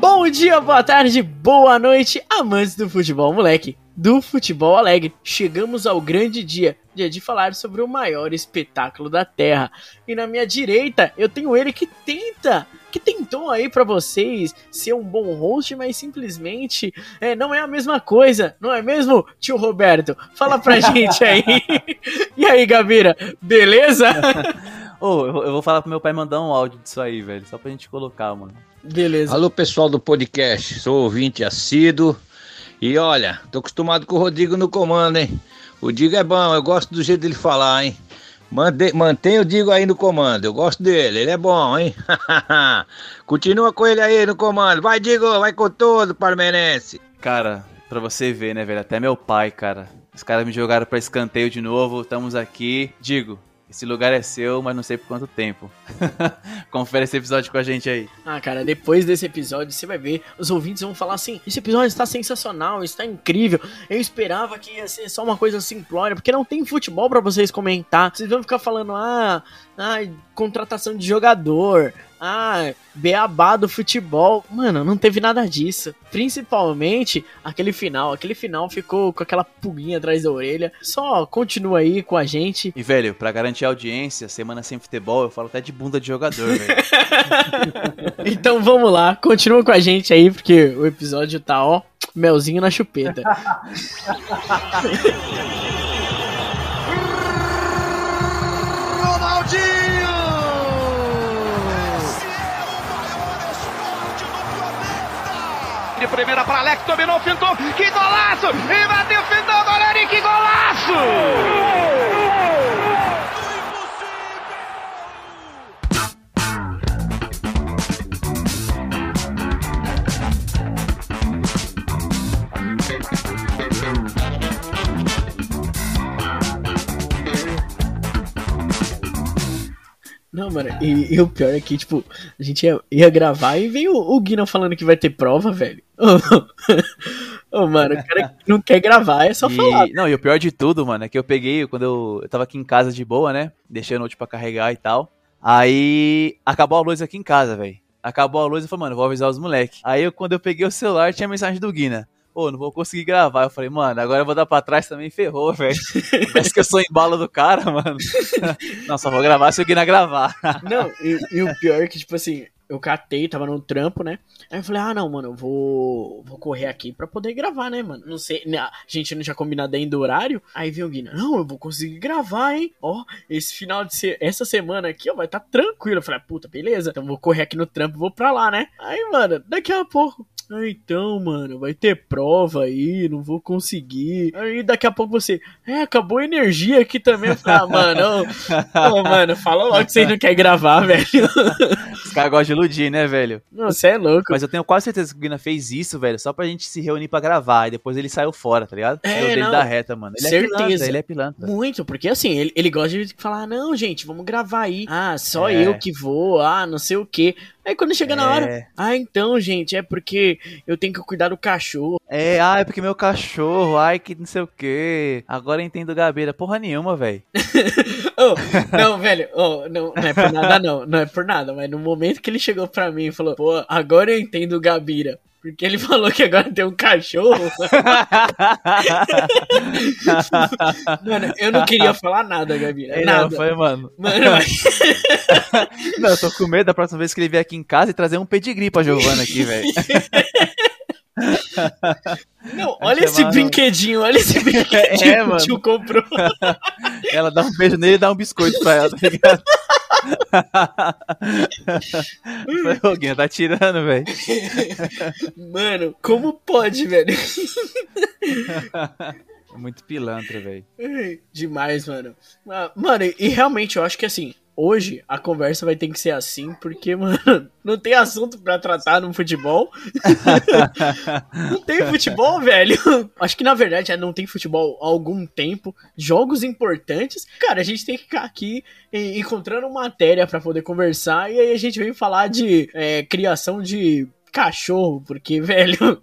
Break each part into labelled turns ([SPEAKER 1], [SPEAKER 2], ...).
[SPEAKER 1] Bom dia,
[SPEAKER 2] boa tarde, boa noite, amantes do futebol, moleque. Do futebol alegre, chegamos ao grande dia, dia de falar sobre o maior espetáculo da Terra. E na minha direita, eu tenho ele que tenta, que tentou aí pra vocês ser um bom host, mas simplesmente é, não é a mesma coisa, não é mesmo, tio Roberto? Fala pra gente aí. e aí, Gabira, beleza?
[SPEAKER 3] Ô, eu, vou- eu vou falar pro meu pai mandar um áudio disso aí, velho. Só pra gente colocar, mano.
[SPEAKER 2] Beleza.
[SPEAKER 1] Alô, pessoal do podcast. Sou ouvinte assíduo. E olha, tô acostumado com o Rodrigo no comando, hein? O Digo é bom, eu gosto do jeito dele falar, hein? Mande- Mantém o Digo aí no comando, eu gosto dele, ele é bom, hein? Continua com ele aí no comando. Vai, Digo, vai com todo, parmenense.
[SPEAKER 3] Cara, pra você ver, né, velho? Até meu pai, cara. Os caras me jogaram pra escanteio de novo. Estamos aqui. Digo, esse lugar é seu, mas não sei por quanto tempo. Confere esse episódio com a gente aí.
[SPEAKER 2] Ah, cara, depois desse episódio você vai ver, os ouvintes vão falar assim: esse episódio está sensacional, está incrível. Eu esperava que ia ser só uma coisa simplória, porque não tem futebol pra vocês comentar. Vocês vão ficar falando, ah, ah, contratação de jogador, ah, beabá do futebol. Mano, não teve nada disso. Principalmente aquele final. Aquele final ficou com aquela pulguinha atrás da orelha. Só continua aí com a gente.
[SPEAKER 3] E, velho, pra garantir a audiência, semana sem futebol, eu falo até de bunda de jogador, velho.
[SPEAKER 2] Então vamos lá, continua com a gente aí, porque o episódio tá, ó, melzinho na chupeta.
[SPEAKER 4] Primeira para Alex, dominou, fintou, que golaço! E bateu, fintou, goleiro, e que golaço!
[SPEAKER 2] Não, mano, e, e o pior é que, tipo, a gente ia, ia gravar e veio o, o Guina falando que vai ter prova, velho. Ô, mano, o cara que não quer gravar é só
[SPEAKER 3] E-
[SPEAKER 2] falar.
[SPEAKER 3] Não, e o pior de tudo, mano, é que eu peguei quando eu, eu tava aqui em casa de boa, né? Deixei o note pra carregar e tal. Aí acabou a luz aqui em casa, velho. Acabou a luz e falei, mano, vou avisar os moleques. Aí eu, quando eu peguei o celular, tinha mensagem do Guina. Pô, não vou conseguir gravar. Eu falei, mano, agora eu vou dar pra trás também, ferrou, velho. Parece que eu sou embalo do cara, mano. não, só vou gravar se o Guina gravar.
[SPEAKER 2] Não, e, e o pior é que, tipo assim, eu catei, tava no trampo, né? Aí eu falei, ah, não, mano, eu vou, vou correr aqui pra poder gravar, né, mano? Não sei, né, a gente não tinha combinado ainda o horário. Aí veio o Guina, não, eu vou conseguir gravar, hein? Ó, esse final de se... essa semana aqui, ó, vai tá tranquilo. Eu falei, ah, puta, beleza, então vou correr aqui no trampo vou pra lá, né? Aí, mano, daqui a pouco. Ah, então, mano, vai ter prova aí, não vou conseguir. Aí daqui a pouco você, é, acabou a energia aqui também. Eu ah, mano, ô, mano, fala logo que vocês não querem gravar, velho.
[SPEAKER 3] Os caras gostam de iludir, né, velho?
[SPEAKER 2] Não, você é louco.
[SPEAKER 3] Mas eu tenho quase certeza que o Guina fez isso, velho, só pra gente se reunir pra gravar. E depois ele saiu fora, tá ligado?
[SPEAKER 2] É,
[SPEAKER 3] dele
[SPEAKER 2] não.
[SPEAKER 3] da reta, mano. Ele é
[SPEAKER 2] Certeza.
[SPEAKER 3] pilantra, ele é pilantra.
[SPEAKER 2] Muito, porque assim, ele, ele gosta de falar, não, gente, vamos gravar aí. Ah, só
[SPEAKER 3] É.
[SPEAKER 2] eu que vou, ah, não sei o quê. Aí quando chega na
[SPEAKER 3] É.
[SPEAKER 2] hora, ah, então, gente, é porque eu tenho que cuidar do cachorro.
[SPEAKER 3] É, ah, é porque meu cachorro, ai, que não sei o quê. Agora eu entendo Gabeira. Porra nenhuma, velho.
[SPEAKER 2] Oh, não, velho, oh, não, não é por nada, não, não é por nada, mas no momento que ele chegou pra mim e falou, pô, agora eu entendo o Gabira. Porque ele falou que agora tem um cachorro. Mano, eu não queria falar nada, Gabira.
[SPEAKER 3] É,
[SPEAKER 2] nada.
[SPEAKER 3] não, foi, mano.
[SPEAKER 2] Mano, mas...
[SPEAKER 3] Não, eu tô com medo da próxima vez que ele vier aqui em casa e trazer um pedigree pra Giovana aqui, velho.
[SPEAKER 2] Não, olha esse
[SPEAKER 3] chamar-
[SPEAKER 2] brinquedinho, olha esse brinquedinho
[SPEAKER 3] É,
[SPEAKER 2] que o tio comprou.
[SPEAKER 3] Ela dá um beijo nele e dá um biscoito pra ela, tá ligado? Ô, Guinha, tá tirando, velho.
[SPEAKER 2] Mano, como pode, velho?
[SPEAKER 3] É muito pilantra, velho.
[SPEAKER 2] Demais, mano. Ah, Mano, e realmente eu acho que assim, hoje a conversa vai ter que ser assim, porque, mano, não tem assunto pra tratar no futebol. não tem futebol, velho. Acho que na verdade já não tem futebol há algum tempo. Jogos importantes. Cara, a gente tem que ficar aqui encontrando matéria pra poder conversar. E aí a gente vem falar de eh, criação de cachorro, porque, velho,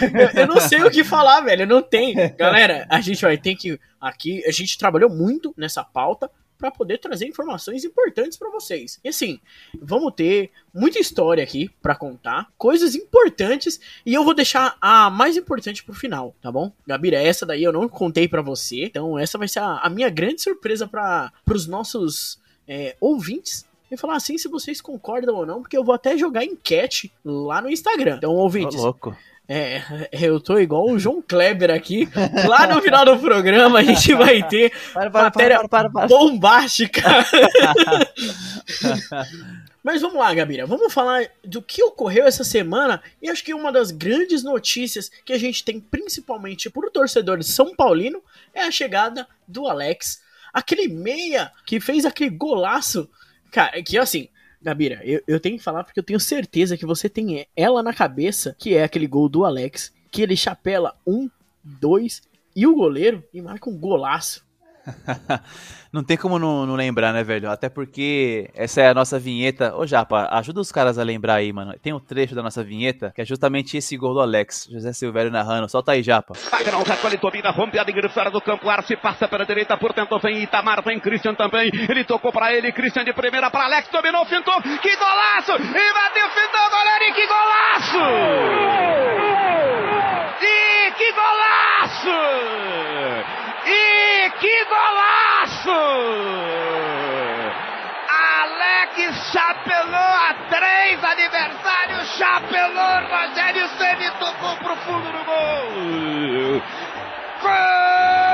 [SPEAKER 2] eu, eu não sei o que falar, velho, não tem. Galera, a gente vai ter que aqui, a gente trabalhou muito nessa pauta para poder trazer informações importantes para vocês. E assim, vamos ter muita história aqui para contar, coisas importantes, e eu vou deixar a mais importante pro final, tá bom? Gabira, essa daí eu não contei para você, então essa vai ser a, a minha grande surpresa para os nossos é, ouvintes e falar assim se vocês concordam ou não, porque eu vou até jogar enquete lá no Instagram. Então, ouvintes,
[SPEAKER 3] louco.
[SPEAKER 2] É, eu tô igual o João Kleber aqui. Lá no final do programa a gente vai ter
[SPEAKER 3] Para, para,
[SPEAKER 2] matéria
[SPEAKER 3] para,
[SPEAKER 2] bombástica. Mas vamos lá, Gabira. Vamos falar do que ocorreu essa semana. E acho que uma das grandes notícias que a gente tem, principalmente por torcedor de São Paulino, é a chegada do Alex. Aquele meia que fez aquele golaço. Cara, que assim, Gabira, eu, eu tenho que falar porque eu tenho certeza que você tem ela na cabeça, que é aquele gol do Alex, que ele chapela um, dois e o goleiro e marca um golaço.
[SPEAKER 3] Não tem como não, não lembrar, né, velho? Até porque essa é a nossa vinheta. Ô, Japa, ajuda os caras a lembrar aí, mano. Tem um trecho da nossa vinheta que é justamente esse gol do Alex. José Silvério narrando. Solta aí, Japa.
[SPEAKER 4] Wagner recolhe, domina, rompe a linha fora do campo, Arce passa pela direita, por dentro vem Itamar, vem Christian também, ele tocou pra ele, Christian de primeira para Alex, dominou, fintou, que golaço, e bateu, fintou, goleiro, e que golaço! E que golaço! E que golaço! Alex chapelou a três aniversários, chapelou, Rogério Ceni tocou pro fundo do gol! Gol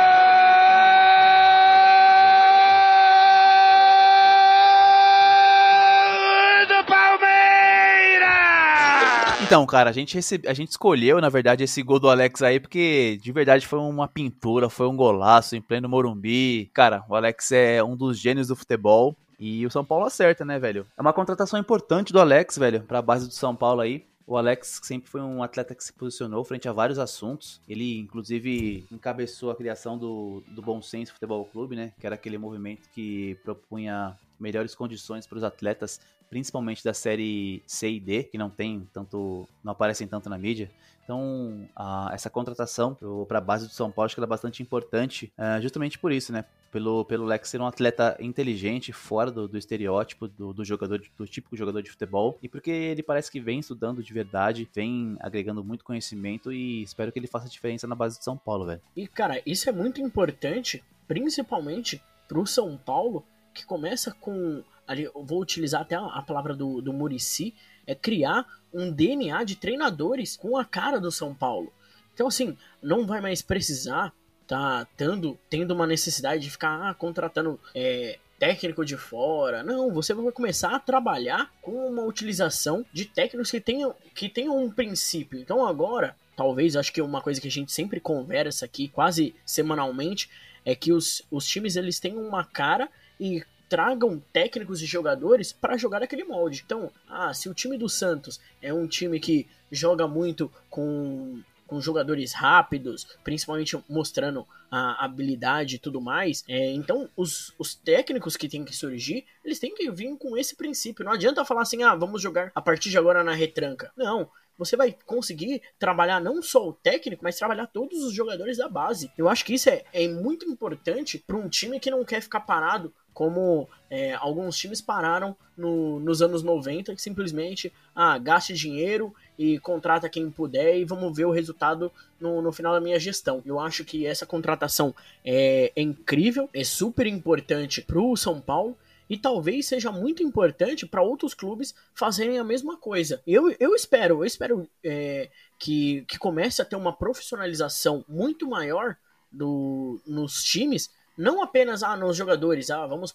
[SPEAKER 3] Então, cara, a gente, recebe, a gente escolheu, na verdade, esse gol do Alex aí, porque de verdade foi uma pintura, foi um golaço em pleno Morumbi. Cara, o Alex é um dos gênios do futebol. E o São Paulo acerta, né, velho? É uma contratação importante do Alex, velho, pra base do São Paulo aí. O Alex sempre foi um atleta que se posicionou frente a vários assuntos. Ele, inclusive, encabeçou a criação do, do Bom Senso Futebol Clube, né? Que era aquele movimento que propunha melhores condições para os atletas, principalmente da série C e D, que não tem tanto, não aparecem tanto na mídia. Então, a- essa contratação para a base do São Paulo acho que ela é bastante importante, ah, justamente por isso, né? Pelo, pelo Lex ser um atleta inteligente, fora do, do estereótipo do, do jogador, do típico jogador de futebol, e porque ele parece que vem estudando de verdade, vem agregando muito conhecimento e espero que ele faça diferença na base do São Paulo, velho.
[SPEAKER 2] E, cara, isso é muito importante, principalmente pro São Paulo, que começa com. Ali, vou utilizar até a, a palavra do, do Murici, é criar um DNA de treinadores com a cara do São Paulo. Então, assim, não vai mais precisar tá tendo, tendo uma necessidade de ficar ah, contratando é, técnico de fora. Não, você vai começar a trabalhar com uma utilização de técnicos que tenham, que tenham um princípio. Então agora, talvez, acho que uma coisa que a gente sempre conversa aqui, quase semanalmente, é que os, os times eles têm uma cara e tragam técnicos e jogadores para jogar aquele molde. Então, ah, se o time do Santos é um time que joga muito com com jogadores rápidos, principalmente mostrando a habilidade e tudo mais. É, então, os, os técnicos que têm que surgir, eles têm que vir com esse princípio. Não adianta falar assim, ah, vamos jogar a partir de agora na retranca. Não. Você vai conseguir trabalhar não só o técnico, mas trabalhar todos os jogadores da base. Eu acho que isso é, é muito importante para um time que não quer ficar parado como é, alguns times pararam no, nos anos 90, que simplesmente ah, gaste dinheiro e contrata quem puder e vamos ver o resultado no, no final da minha gestão. Eu acho que essa contratação é, é incrível, é super importante pro São Paulo e talvez seja muito importante para outros clubes fazerem a mesma coisa. Eu, eu espero, eu espero é, que, que comece a ter uma profissionalização muito maior do, nos times não apenas ah, nos jogadores, ah, vamos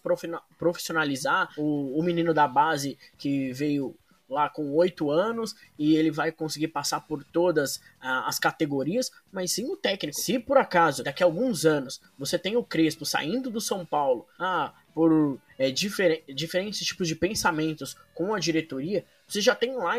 [SPEAKER 2] profissionalizar o, o menino da base que veio lá com oito anos e ele vai conseguir passar por todas ah, as categorias, mas sim o técnico. Se por acaso daqui a alguns anos você tem o Crespo saindo do São Paulo, ah, por é, difer diferentes tipos de pensamentos com a diretoria, você já tem lá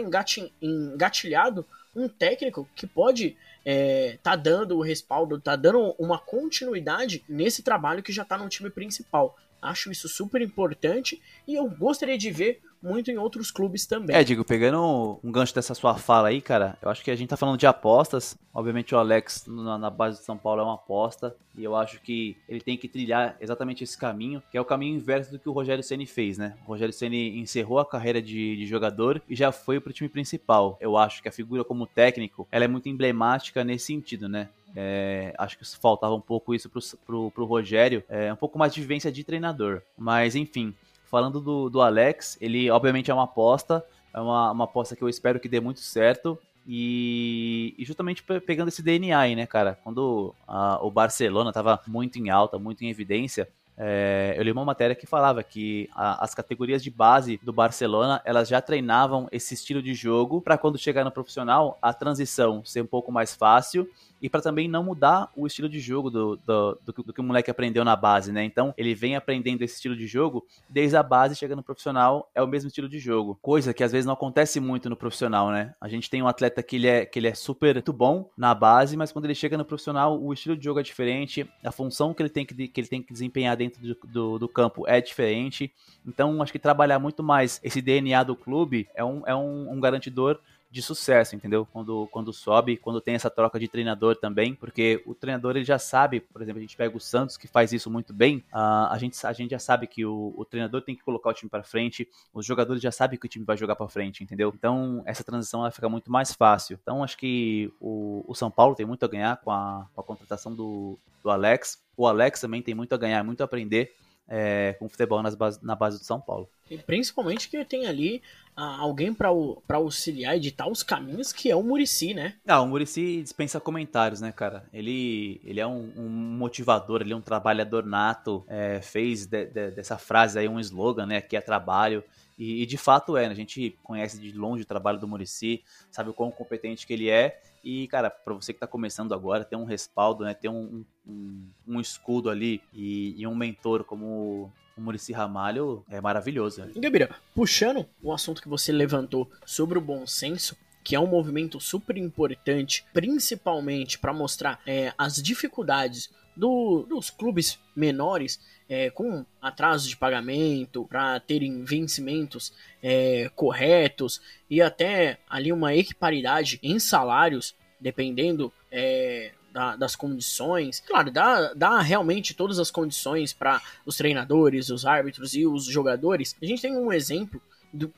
[SPEAKER 2] engatilhado um técnico que pode é, tá dando o respaldo, tá dando uma continuidade nesse trabalho que já tá no time principal. Acho isso super importante e eu gostaria de ver muito em outros clubes também.
[SPEAKER 3] É, digo, pegando um gancho dessa sua fala aí, cara, eu acho que a gente tá falando de apostas. Obviamente o Alex na, na, base de São Paulo é uma aposta. E eu acho que ele tem que trilhar exatamente esse caminho, que é o caminho inverso do que o Rogério Ceni fez, né? O Rogério Ceni encerrou a carreira de, de jogador e já foi pro time principal. Eu acho que a figura como técnico, ela é muito emblemática nesse sentido, né? É, acho que faltava um pouco isso pro, pro Rogério, é, um pouco mais de vivência de treinador. Mas enfim, falando do, do Alex, ele obviamente é uma aposta, é uma, uma aposta que eu espero que dê muito certo. E, e, justamente pegando esse DNA aí, né, cara? Quando a, o Barcelona tava muito em alta, muito em evidência, é, eu li uma matéria que falava que a, as categorias de base do Barcelona elas já treinavam esse estilo de jogo para quando chegar no profissional a transição ser um pouco mais fácil e para também não mudar o estilo de jogo do, do, do, do, que o moleque aprendeu na base, né? Então ele vem aprendendo esse estilo de jogo desde a base, chega no profissional, é o mesmo estilo de jogo. Coisa que às vezes não acontece muito no profissional, né? A gente tem um atleta que ele é, que ele é super muito bom na base, mas quando ele chega no profissional, o estilo de jogo é diferente, a função que ele tem que, que, ele tem que desempenhar dentro do, do, do campo é diferente. Então acho que trabalhar muito mais esse DNA do clube é um, é um, um garantidor de sucesso, entendeu? Quando, quando sobe, quando tem essa troca de treinador também, porque o treinador ele já sabe, por exemplo, a gente pega o Santos que faz isso muito bem, uh, a, gente, a gente já sabe que o, o treinador tem que colocar o time para frente, os jogadores já sabem que o time vai jogar para frente, entendeu? Então essa transição ela fica muito mais fácil. Então acho que o, o São Paulo tem muito a ganhar com a, com a contratação do, do Alex, o Alex também tem muito a ganhar, muito a aprender é, com futebol nas base, na base do São Paulo.
[SPEAKER 2] E principalmente que tem ali ah, alguém para auxiliar e ditar os caminhos, que é o Murici, né?
[SPEAKER 3] Ah, o Murici dispensa comentários, né, cara? Ele, ele é um, um motivador, ele é um trabalhador nato, é, fez de, de, dessa frase aí um slogan, né, que é trabalho. E, e, de fato é, né? A gente conhece de longe o trabalho do Murici, sabe o quão competente que ele é. E, cara, para você que tá começando agora, ter um respaldo, né? Ter um, um, um escudo ali e, e, um mentor como o Murici Ramalho é maravilhoso. Né?
[SPEAKER 2] Gabira, puxando o assunto que você levantou sobre o bom senso, que é um movimento super importante, principalmente para mostrar é, as dificuldades do, dos clubes menores é, com atraso de pagamento, para terem vencimentos é, corretos e até ali uma equiparidade em salários, dependendo é, da, das condições. Claro, dá, dá realmente todas as condições para os treinadores, os árbitros e os jogadores. A gente tem um exemplo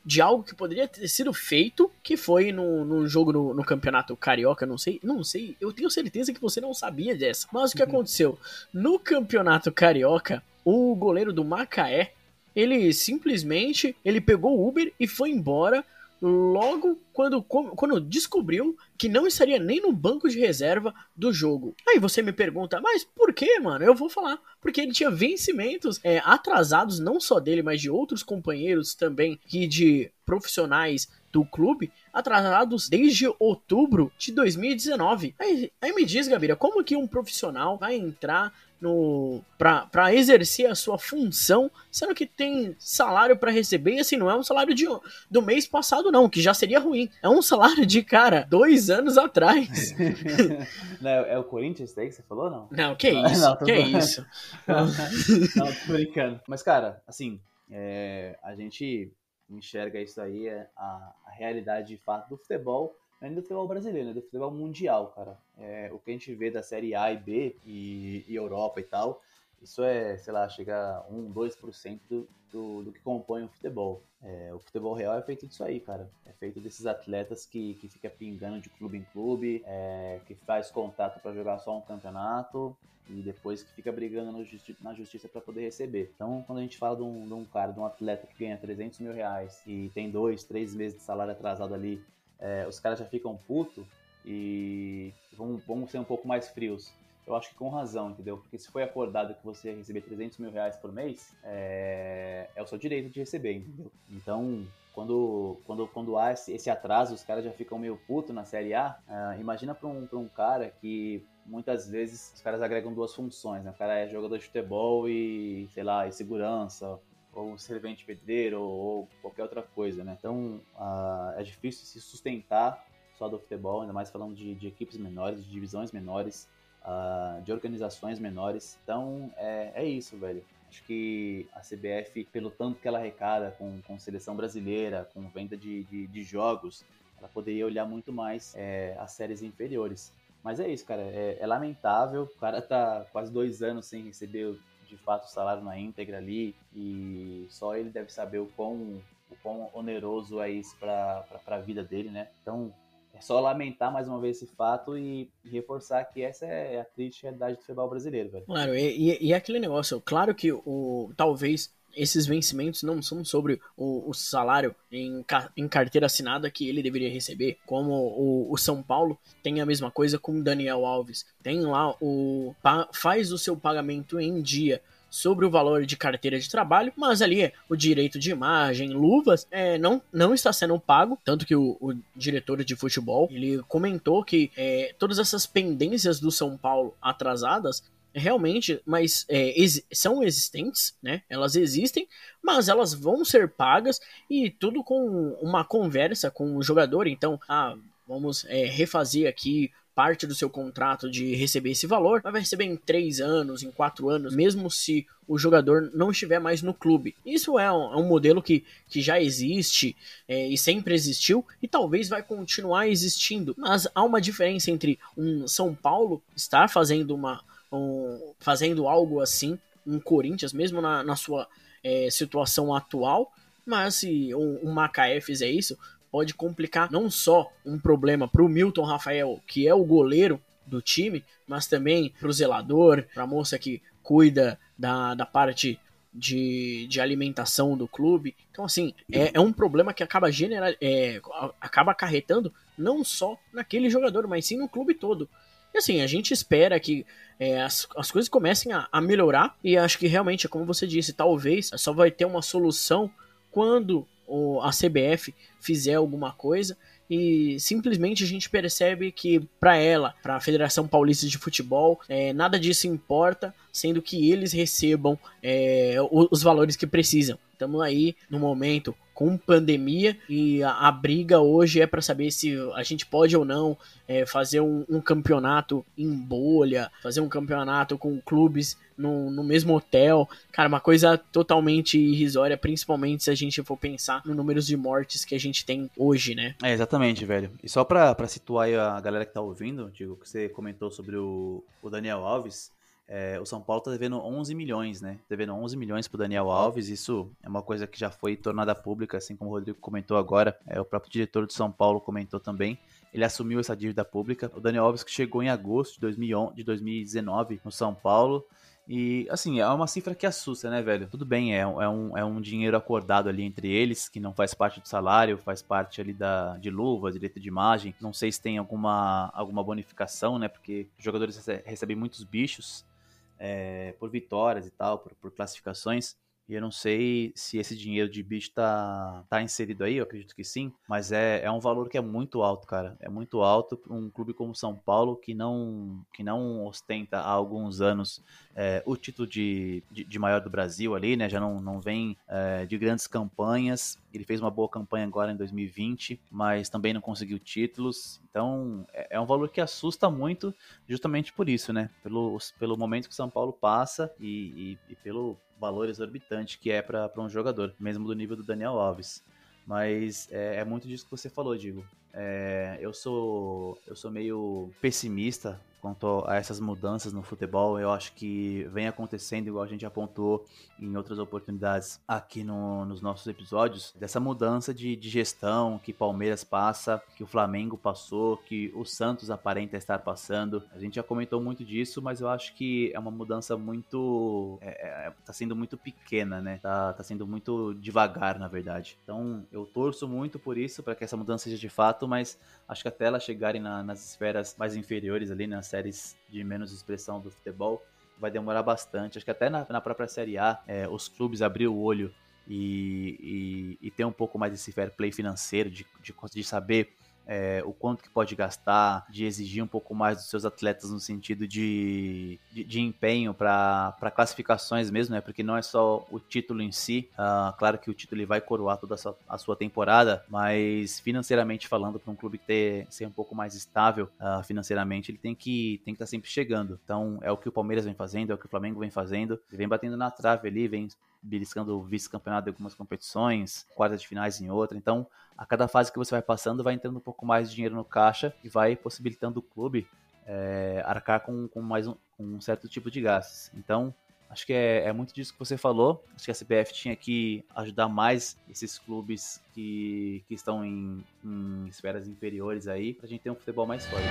[SPEAKER 2] de algo que poderia ter sido feito, que foi no, no jogo no, no, campeonato carioca, não sei, não sei, eu tenho certeza que você não sabia dessa. Mas o que uhum. aconteceu? No campeonato carioca, o goleiro do Macaé, ele simplesmente, ele pegou o Uber e foi embora logo quando, quando descobriu que não estaria nem no banco de reserva do jogo. Aí você me pergunta, mas por que, mano? Eu vou falar. Porque ele tinha vencimentos é, atrasados, não só dele, mas de outros companheiros também, que de profissionais do clube, atrasados desde outubro de 2019. Aí, aí me diz, Gabira, como que um profissional vai entrar no para exercer a sua função, sendo que tem salário para receber, e assim, não é um salário de, do mês passado, não, que já seria ruim. É um salário de, cara, dois anos atrás.
[SPEAKER 3] não, é o Corinthians daí que você falou, não?
[SPEAKER 2] Não, que isso, não, que isso.
[SPEAKER 3] não, não, tô brincando. Mas, cara, assim, é, a gente enxerga isso aí, é a, a realidade de fato do futebol nem do futebol brasileiro, né? Do futebol mundial, cara. É, o que a gente vê da Série A e B e, e Europa e tal, isso é, sei lá, chega a 1, 2% do, do, do que compõe o futebol. É, o futebol real é feito disso aí, cara. É feito desses atletas que, que fica pingando de clube em clube, é, que faz contato para jogar só um campeonato e depois que fica brigando justi na justiça para poder receber. Então, quando a gente fala de um, de um, cara, de um atleta que ganha 300 mil reais e tem dois, três meses de salário atrasado ali é, os caras já ficam putos e vão, vão ser um pouco mais frios. eu acho que com razão, entendeu? Porque se foi acordado que você ia receber 300 mil reais por mês, é, é o seu direito de receber, entendeu? Então, quando, quando, quando há esse, esse atraso, os caras já ficam meio puto na Série A. Uh, imagina para um, pra um cara que muitas vezes os caras agregam duas funções, né? O cara é jogador de futebol e, sei lá, e segurança, ou servente pedreiro, ou qualquer outra coisa, né? Então, uh, é difícil se sustentar só do futebol, ainda mais falando de, de equipes menores, de divisões menores, uh, de organizações menores. Então, é, é isso, velho. Acho que a CBF, pelo tanto que ela arrecada com, com seleção brasileira, com venda de, de, de jogos, ela poderia olhar muito mais é, as séries inferiores. Mas é isso, cara. É, é, lamentável. O cara tá quase dois anos sem receber de fato o salário na íntegra ali. E só ele deve saber o quão, o quão oneroso é isso para a vida dele, né? Então, é só lamentar mais uma vez esse fato e, reforçar que essa é a triste realidade do futebol brasileiro, velho.
[SPEAKER 2] Claro, e, e, e aquele negócio, claro que o talvez esses vencimentos não são sobre o, o salário em, em, carteira assinada que ele deveria receber, como o, o, São Paulo tem a mesma coisa com o Daniel Alves. Tem lá o. faz o seu pagamento em dia sobre o valor de carteira de trabalho, mas ali é o direito de imagem, luvas, é, não, não está sendo pago, tanto que o, o diretor de futebol, ele comentou que é, todas essas pendências do São Paulo atrasadas realmente, mas é, ex são existentes, né? Elas existem, mas elas vão ser pagas e tudo com uma conversa com o jogador. Então, ah, vamos é, refazer aqui parte do seu contrato de receber esse valor, mas vai receber em três anos, em quatro anos, mesmo se o jogador não estiver mais no clube. Isso é um, é um modelo que, que já existe é, e sempre existiu e talvez vai continuar existindo. Mas há uma diferença entre um São Paulo estar fazendo uma um, fazendo algo assim, um Corinthians, mesmo na, na sua é, situação atual, mas se um, um Macaé fizer isso, pode complicar não só um problema para o Milton Rafael, que é o goleiro do time, mas também para o zelador, para a moça que cuida da, da parte de, de alimentação do clube. Então, assim, é, é um problema que acaba, genera, é, acaba acarretando não só naquele jogador, mas sim no clube todo. E assim, a gente espera que é, as, as coisas comecem a, a melhorar e acho que realmente, como você disse, talvez só vai ter uma solução quando o, a CBF fizer alguma coisa e simplesmente a gente percebe que para ela, para a Federação Paulista de Futebol, é, nada disso importa, sendo que eles recebam é, os valores que precisam. Estamos aí no momento com pandemia e a, a briga hoje é para saber se a gente pode ou não é, fazer um, um, campeonato em bolha, fazer um campeonato com clubes no, no mesmo hotel. Cara, uma coisa totalmente irrisória, principalmente se a gente for pensar no números de mortes que a gente tem hoje, né?
[SPEAKER 3] É, exatamente, velho. E só pra situar a galera que tá ouvindo, digo, que você comentou sobre o, o Daniel Alves. É, o São Paulo tá devendo 11 milhões, né? Devendo 11 milhões pro Daniel Alves. Isso é uma coisa que já foi tornada pública, assim como o Rodrigo comentou agora. É, o próprio diretor do São Paulo comentou também. Ele assumiu essa dívida pública. O Daniel Alves que chegou em agosto de, 2011, de 2019 no São Paulo. E, assim, é uma cifra que assusta, né, velho? Tudo bem, é, é, um, é um dinheiro acordado ali entre eles, que não faz parte do salário, faz parte ali da, de luva, direito de imagem. Não sei se tem alguma, alguma bonificação, né? Porque os jogadores recebem muitos bichos é, por vitórias e tal, por, por classificações. E eu não sei se esse dinheiro de bicho tá, tá inserido aí, eu acredito que sim, mas é, é um valor que é muito alto, cara. É muito alto para um clube como São Paulo que não, que não ostenta há alguns anos é, o título de, de, de, maior do Brasil ali, né? Já não, não vem é, de grandes campanhas. Ele fez uma boa campanha agora em 2020, mas também não conseguiu títulos. Então é, é um valor que assusta muito, justamente por isso, né? Pelo, pelo momento que São Paulo passa e, e, e pelo valor exorbitante que é para um jogador, mesmo do nível do Daniel Alves. Mas é, é muito disso que você falou, Digo. É, eu sou eu sou meio pessimista quanto a essas mudanças no futebol. Eu acho que vem acontecendo, igual a gente apontou em outras oportunidades aqui no, nos nossos episódios, dessa mudança de, de gestão que Palmeiras passa, que o Flamengo passou, que o Santos aparenta estar passando. A gente já comentou muito disso, mas eu acho que é uma mudança muito. É, é, tá sendo muito pequena, né? Tá, tá sendo muito devagar, na verdade. Então eu torço muito por isso, para que essa mudança seja de fato, mas acho que até elas chegarem na, nas esferas mais inferiores ali, nas séries de menos expressão do futebol, vai demorar bastante. Acho que até na, na própria Série A, é, os clubes abriram o olho e, e, e ter um pouco mais desse fair play financeiro, de, de, de saber é, o quanto que pode gastar, de exigir um pouco mais dos seus atletas no sentido de, de, de empenho para classificações mesmo, né? Porque não é só o título em si. Uh, claro que o título ele vai coroar toda a sua, a sua temporada, mas financeiramente falando, para um clube ter, ser um pouco mais estável uh, financeiramente, ele tem que tem que estar tá sempre chegando. Então é o que o Palmeiras vem fazendo, é o que o Flamengo vem fazendo. Ele vem batendo na trave ali, vem beliscando o vice-campeonato em algumas competições, quartas de finais em outra. Então, a cada fase que você vai passando, vai entrando um pouco mais de dinheiro no caixa e vai possibilitando o clube é, arcar com, com mais um, um, certo tipo de gastos. Então, acho que é, é, muito disso que você falou. Acho que a CBF tinha que ajudar mais esses clubes que, que estão em, em esferas inferiores aí, pra gente ter um futebol mais forte.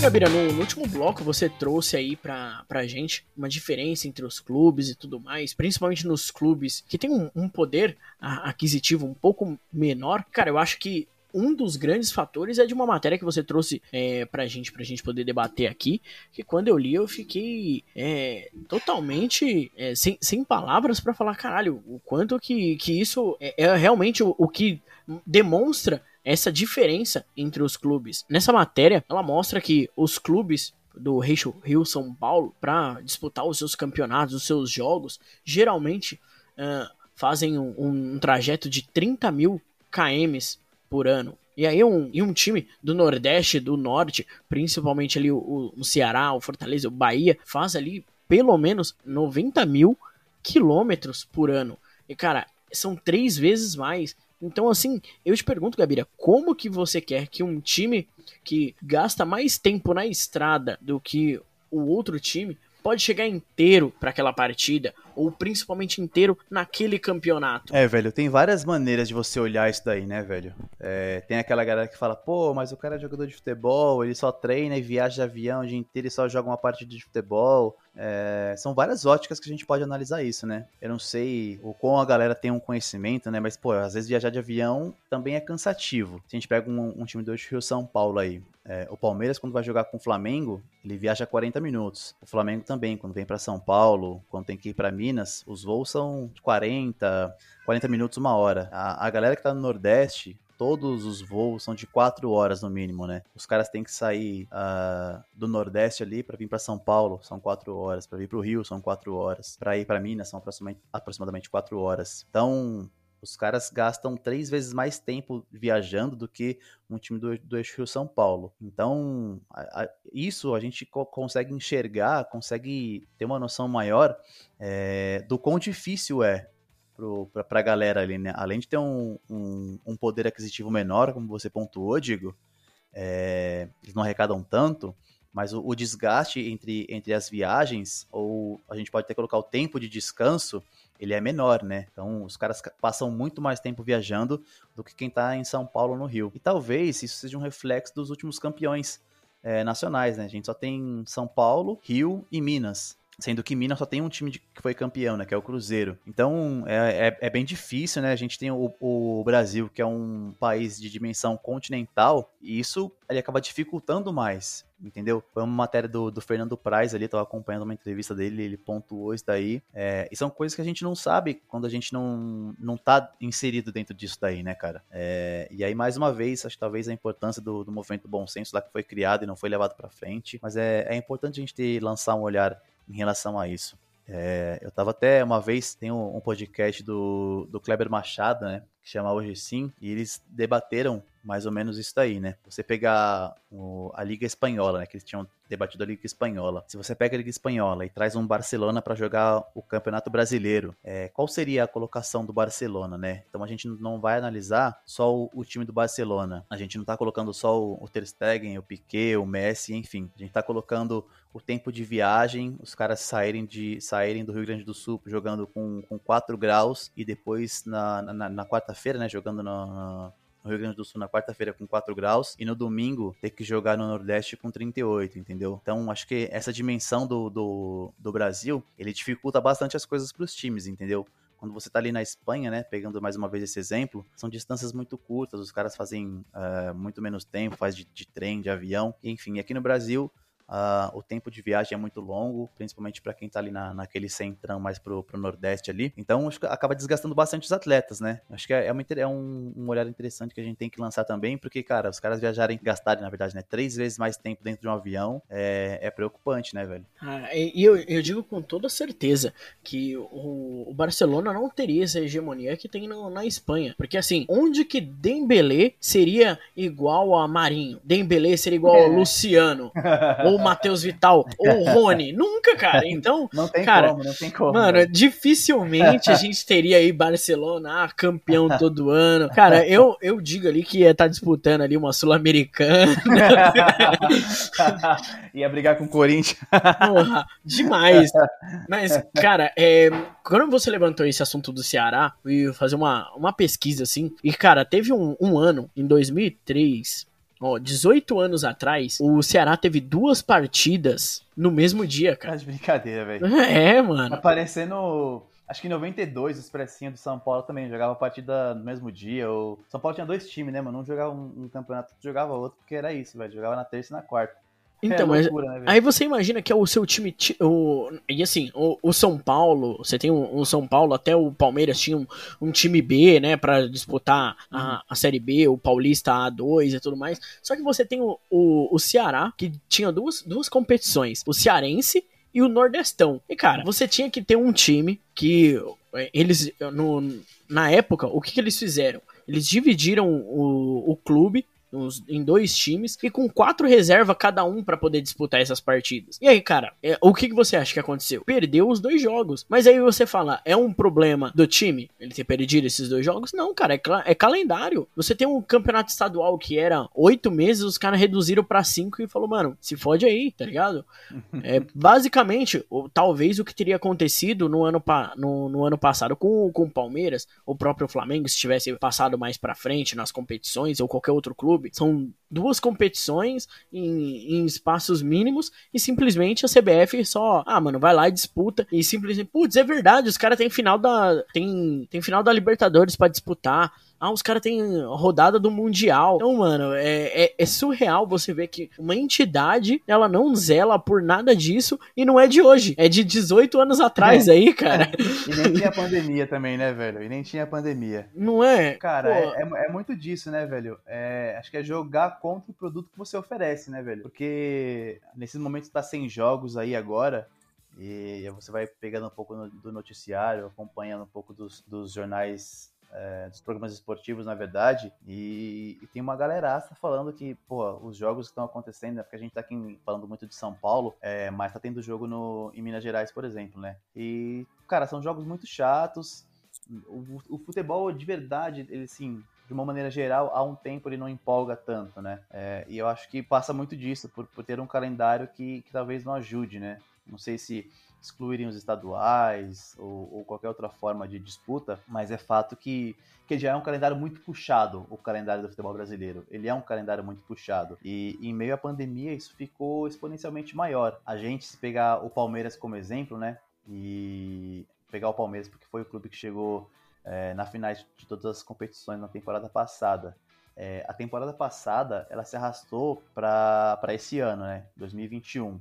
[SPEAKER 2] Gabira, no, no, último bloco você trouxe aí pra, pra gente uma diferença entre os clubes e tudo mais, principalmente nos clubes que tem um, um poder aquisitivo um pouco menor. Cara, eu acho que um dos grandes fatores é de uma matéria que você trouxe é, pra gente, pra gente poder debater aqui, que quando eu li eu fiquei é, totalmente é, sem, sem palavras para falar, caralho, o quanto que, que isso é, é realmente o, o que demonstra essa diferença entre os clubes. Nessa matéria, ela mostra que os clubes do Rio, São Paulo, para disputar os seus campeonatos, os seus jogos, geralmente uh, fazem um, um, trajeto de 30 mil km por ano. E aí um, e um time do Nordeste, do Norte, principalmente ali o, o Ceará, o Fortaleza, o Bahia, faz ali pelo menos 90 mil quilômetros por ano. E cara, são três vezes mais então, assim, eu te pergunto, Gabira, como que você quer que um time que gasta mais tempo na estrada do que o outro time pode chegar inteiro para aquela partida, ou principalmente inteiro naquele campeonato.
[SPEAKER 3] É, velho, tem várias maneiras de você olhar isso daí, né, velho? É, tem aquela galera que fala, pô, mas o cara é jogador de futebol, ele só treina e viaja de avião o dia inteiro e só joga uma partida de futebol. É, são várias óticas que a gente pode analisar isso, né? Eu não sei o quão a galera tem um conhecimento, né? Mas, pô, às vezes viajar de avião também é cansativo. Se a gente pega um, um time do Rio São Paulo aí, é, o Palmeiras, quando vai jogar com o Flamengo, ele viaja 40 minutos. O Flamengo também, quando vem para São Paulo, quando tem que ir para Minas, os voos são 40, 40 minutos, uma hora. A, a galera que tá no Nordeste, todos os voos são de 4 horas no mínimo, né? Os caras têm que sair uh, do Nordeste ali para vir para São Paulo, são 4 horas. Para vir para o Rio, são 4 horas. Para ir para Minas, são aproximadamente, aproximadamente 4 horas. Então, os caras gastam três vezes mais tempo viajando do que um time do, do Eixo Rio São Paulo. Então, a, a, isso a gente co consegue enxergar, consegue ter uma noção maior é, do quão difícil é para a galera ali, né? Além de ter um, um, um, poder aquisitivo menor, como você pontuou, digo, é, eles não arrecadam tanto, mas o, o, desgaste entre, entre as viagens, ou a gente pode até colocar o tempo de descanso, ele é menor, né? Então os caras passam muito mais tempo viajando do que quem está em São Paulo no Rio. E talvez isso seja um reflexo dos últimos campeões é, nacionais, né? A gente só tem São Paulo, Rio e Minas. Sendo que Minas só tem um time de, que foi campeão, né? Que é o Cruzeiro. Então é, é, é, bem difícil, né? A gente tem o, o, Brasil, que é um país de dimensão continental, e isso ele acaba dificultando mais. Entendeu? Foi uma matéria do, do Fernando Praz ali, tava acompanhando uma entrevista dele, ele pontuou isso daí. É, e são coisas que a gente não sabe quando a gente não, não tá inserido dentro disso daí, né, cara? É, e aí, mais uma vez, acho que talvez a importância do, do movimento do bom senso lá que foi criado e não foi levado para frente. Mas é, é importante a gente ter, lançar um olhar em relação a isso. É, eu tava até uma vez, tem um, um, podcast do, do Kleber Machado, né? Que chama Hoje Sim, e eles debateram mais ou menos isso daí, né? Você pegar o, a Liga Espanhola, né? Que eles tinham debatido a Liga Espanhola. Se você pega a Liga Espanhola e traz um Barcelona para jogar o Campeonato Brasileiro, é, qual seria a colocação do Barcelona, né? Então a gente não vai analisar só o, o time do Barcelona. A gente não tá colocando só o, o Ter Stegen, o Piquet, o Messi, enfim. A gente tá colocando o tempo de viagem, os caras saírem, de, saírem do Rio Grande do Sul jogando com, com 4 graus e depois na, na, na quarta-feira, né, jogando no, no Rio Grande do Sul na quarta-feira com 4 graus e no domingo ter que jogar no Nordeste com 38, entendeu? Então acho que essa dimensão do, do, do Brasil, ele dificulta bastante as coisas para os times, entendeu? quando você tá ali na Espanha, né, pegando mais uma vez esse exemplo, são distâncias muito curtas, os caras fazem uh, muito menos tempo, faz de, de trem, de avião, enfim, aqui no Brasil Uh, o tempo de viagem é muito longo, principalmente para quem tá ali na, naquele centrão mais pro, pro Nordeste ali. Então, acho que acaba desgastando bastante os atletas, né? Acho que é, é, uma, é um, um, olhar interessante que a gente tem que lançar também, porque, cara, os caras viajarem, gastarem, na verdade, né? Três vezes mais tempo dentro de um avião é, é preocupante, né, velho?
[SPEAKER 2] Ah, e eu, eu digo com toda certeza que o, o Barcelona não teria essa hegemonia que tem no, na Espanha. Porque, assim, onde que Dembélé seria igual a Marinho? Dembélé seria igual é. ao Luciano? ou o Matheus Vital ou o Rony. Nunca, cara. Então,
[SPEAKER 3] não tem
[SPEAKER 2] cara,
[SPEAKER 3] como, não tem como.
[SPEAKER 2] Mano, dificilmente a gente teria aí Barcelona, ah, campeão todo ano. Cara, eu, eu digo ali que ia estar tá disputando ali uma Sul-Americana.
[SPEAKER 3] ia brigar com o Corinthians.
[SPEAKER 2] Porra, demais. Mas, cara, é, quando você levantou esse assunto do Ceará, eu ia fazer uma, uma pesquisa assim. E, cara, teve um, um ano, em 2003, Ó, 18 anos atrás, o Ceará teve duas partidas no mesmo dia, cara.
[SPEAKER 3] Tá de brincadeira, velho.
[SPEAKER 2] É, mano.
[SPEAKER 3] Aparecendo. Acho que em 92, o Expressinho do São Paulo também jogava partida no mesmo dia. O São Paulo tinha dois times, né, mano? Um jogava um, um campeonato, jogava outro, porque era isso, velho. Jogava na terça e na quarta.
[SPEAKER 2] Então, é, mas loucura, né, aí você imagina que é o seu time. O, e assim, o, o São Paulo, você tem um, um, São Paulo, até o Palmeiras tinha um, um time B, né, para disputar a, a Série B, o Paulista A2 e tudo mais. Só que você tem o, o, o Ceará, que tinha duas, duas competições: o Cearense e o Nordestão. E cara, você tinha que ter um time que é, eles, no, na época, o que, que eles fizeram? Eles dividiram o, o clube nos, em dois times e com quatro reservas cada um para poder disputar essas partidas. E aí, cara, é, o que, que você acha que aconteceu? Perdeu os dois jogos. Mas aí você fala, é um problema do time ele ter perdido esses dois jogos? Não, cara, é, é calendário. Você tem um campeonato estadual que era oito meses, os caras reduziram para cinco e falou, mano, se fode aí, tá ligado? é, basicamente, ou, talvez o que teria acontecido no ano, pa, no, no, ano passado com, com o Palmeiras, o próprio Flamengo, se tivesse passado mais pra frente nas competições ou qualquer outro clube clube. São duas competições em, em, espaços mínimos e simplesmente a CBF só, ah, mano, vai lá e disputa e simplesmente, putz, é verdade, os caras têm final da tem, tem final da Libertadores para disputar. Ah, os caras têm rodada do Mundial. Então, mano, é, é, é, surreal você ver que uma entidade, ela não zela por nada disso e não é de hoje. É de 18 anos atrás é. aí, cara.
[SPEAKER 3] e nem tinha pandemia também, né, velho? E nem tinha pandemia.
[SPEAKER 2] Não é?
[SPEAKER 3] Cara, é, é, é, muito disso, né, velho? É, acho que é jogar contra o produto que você oferece, né, velho? Porque nesses momentos tá sem jogos aí agora, e você vai pegando um pouco do noticiário, acompanhando um pouco dos, dos jornais é, dos programas esportivos, na verdade, e, e tem uma galeraça falando que, pô, os jogos que estão acontecendo, né, porque a gente tá aqui falando muito de São Paulo, é, mas tá tendo jogo no, em Minas Gerais, por exemplo, né? E, cara, são jogos muito chatos. O, o futebol, de verdade, ele, assim, de uma maneira geral, há um tempo ele não empolga tanto, né? É, e eu acho que passa muito disso, por, por ter um calendário que, que talvez não ajude, né? Não sei se excluírem os estaduais ou, ou, qualquer outra forma de disputa, mas é fato que, que já é um calendário muito puxado, o calendário do futebol brasileiro. Ele é um calendário muito puxado. E em meio à pandemia, isso ficou exponencialmente maior. A gente, se pegar o Palmeiras como exemplo, né? E pegar o Palmeiras porque foi o clube que chegou é, na finais de todas as competições na temporada passada. É, a temporada passada ela se arrastou para esse ano, né? 2021.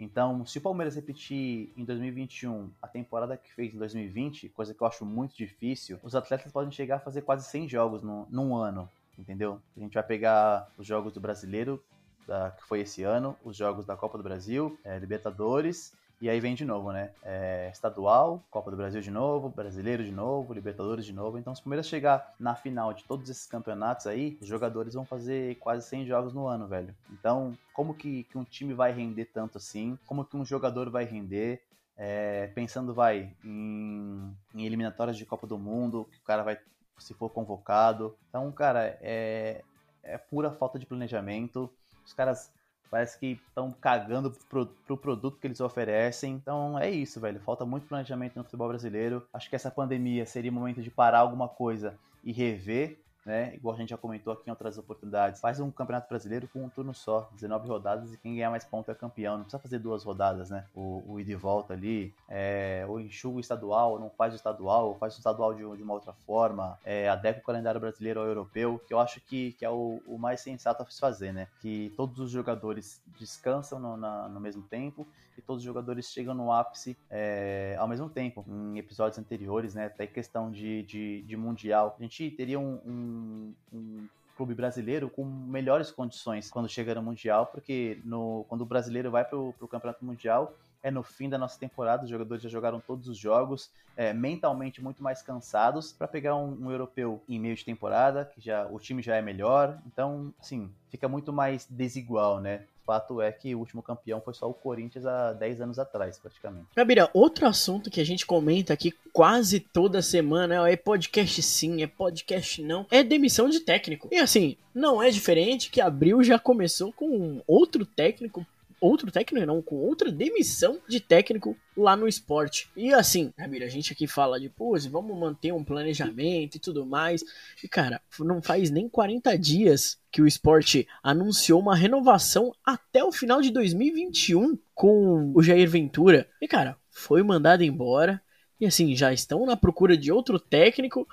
[SPEAKER 3] Então, se o Palmeiras repetir em 2021 a temporada que fez em 2020, coisa que eu acho muito difícil, os atletas podem chegar a fazer quase 100 jogos no, num ano, entendeu? A gente vai pegar os jogos do Brasileiro, da, que foi esse ano, os jogos da Copa do Brasil, é, Libertadores e aí vem de novo, né? É, estadual, Copa do Brasil de novo, Brasileiro de novo, Libertadores de novo. Então, se o Palmeiras chegar na final de todos esses campeonatos aí, os jogadores vão fazer quase 100 jogos no ano, velho. Então, como que, que um time vai render tanto assim? Como que um jogador vai render? É, pensando, vai, em, em eliminatórias de Copa do Mundo, que o cara vai, se for convocado. Então, cara, é, é pura falta de planejamento. Os caras Parece que estão cagando pro, pro produto que eles oferecem. Então é isso, velho. Falta muito planejamento no futebol brasileiro. Acho que essa pandemia seria o momento de parar alguma coisa e rever né? Igual a gente já comentou aqui em outras oportunidades. Faz um campeonato brasileiro com um turno só, 19 rodadas e quem ganhar mais ponto é campeão. Não precisa fazer duas rodadas, né? O, o ida e volta ali, é, ou enxuga o estadual, ou não faz o estadual, ou faz o estadual de, de uma outra forma, é, adequa o calendário brasileiro ao europeu, que eu acho que, que é o, o mais sensato a se fazer, né? Que todos os jogadores descansam no, na, no mesmo tempo e todos os jogadores chegam no ápice é, ao mesmo tempo. Em episódios anteriores, né? Até questão de, de, de mundial, a gente teria um, um, um clube brasileiro com melhores condições quando chega no Mundial, porque no, quando o brasileiro vai para o Campeonato Mundial, é no fim da nossa temporada, os jogadores já jogaram todos os jogos, é, mentalmente muito mais cansados para pegar um, um, europeu em meio de temporada, que já o time já é melhor, então, assim, fica muito mais desigual, né? Fato é que o último campeão foi só o Corinthians há 10 anos atrás, praticamente.
[SPEAKER 2] Gabira, outro assunto que a gente comenta aqui quase toda semana é podcast sim, é podcast não, é demissão de técnico. E assim, não é diferente que abril já começou com outro técnico outro técnico, não, com outra demissão de técnico lá no esporte. E assim, Ramiro, a gente aqui fala de, pô, vamos manter um planejamento e tudo mais. E cara, não faz nem 40 dias que o esporte anunciou uma renovação até o final de 2021 com o Jair Ventura. E cara, foi mandado embora. E assim, já estão na procura de outro técnico.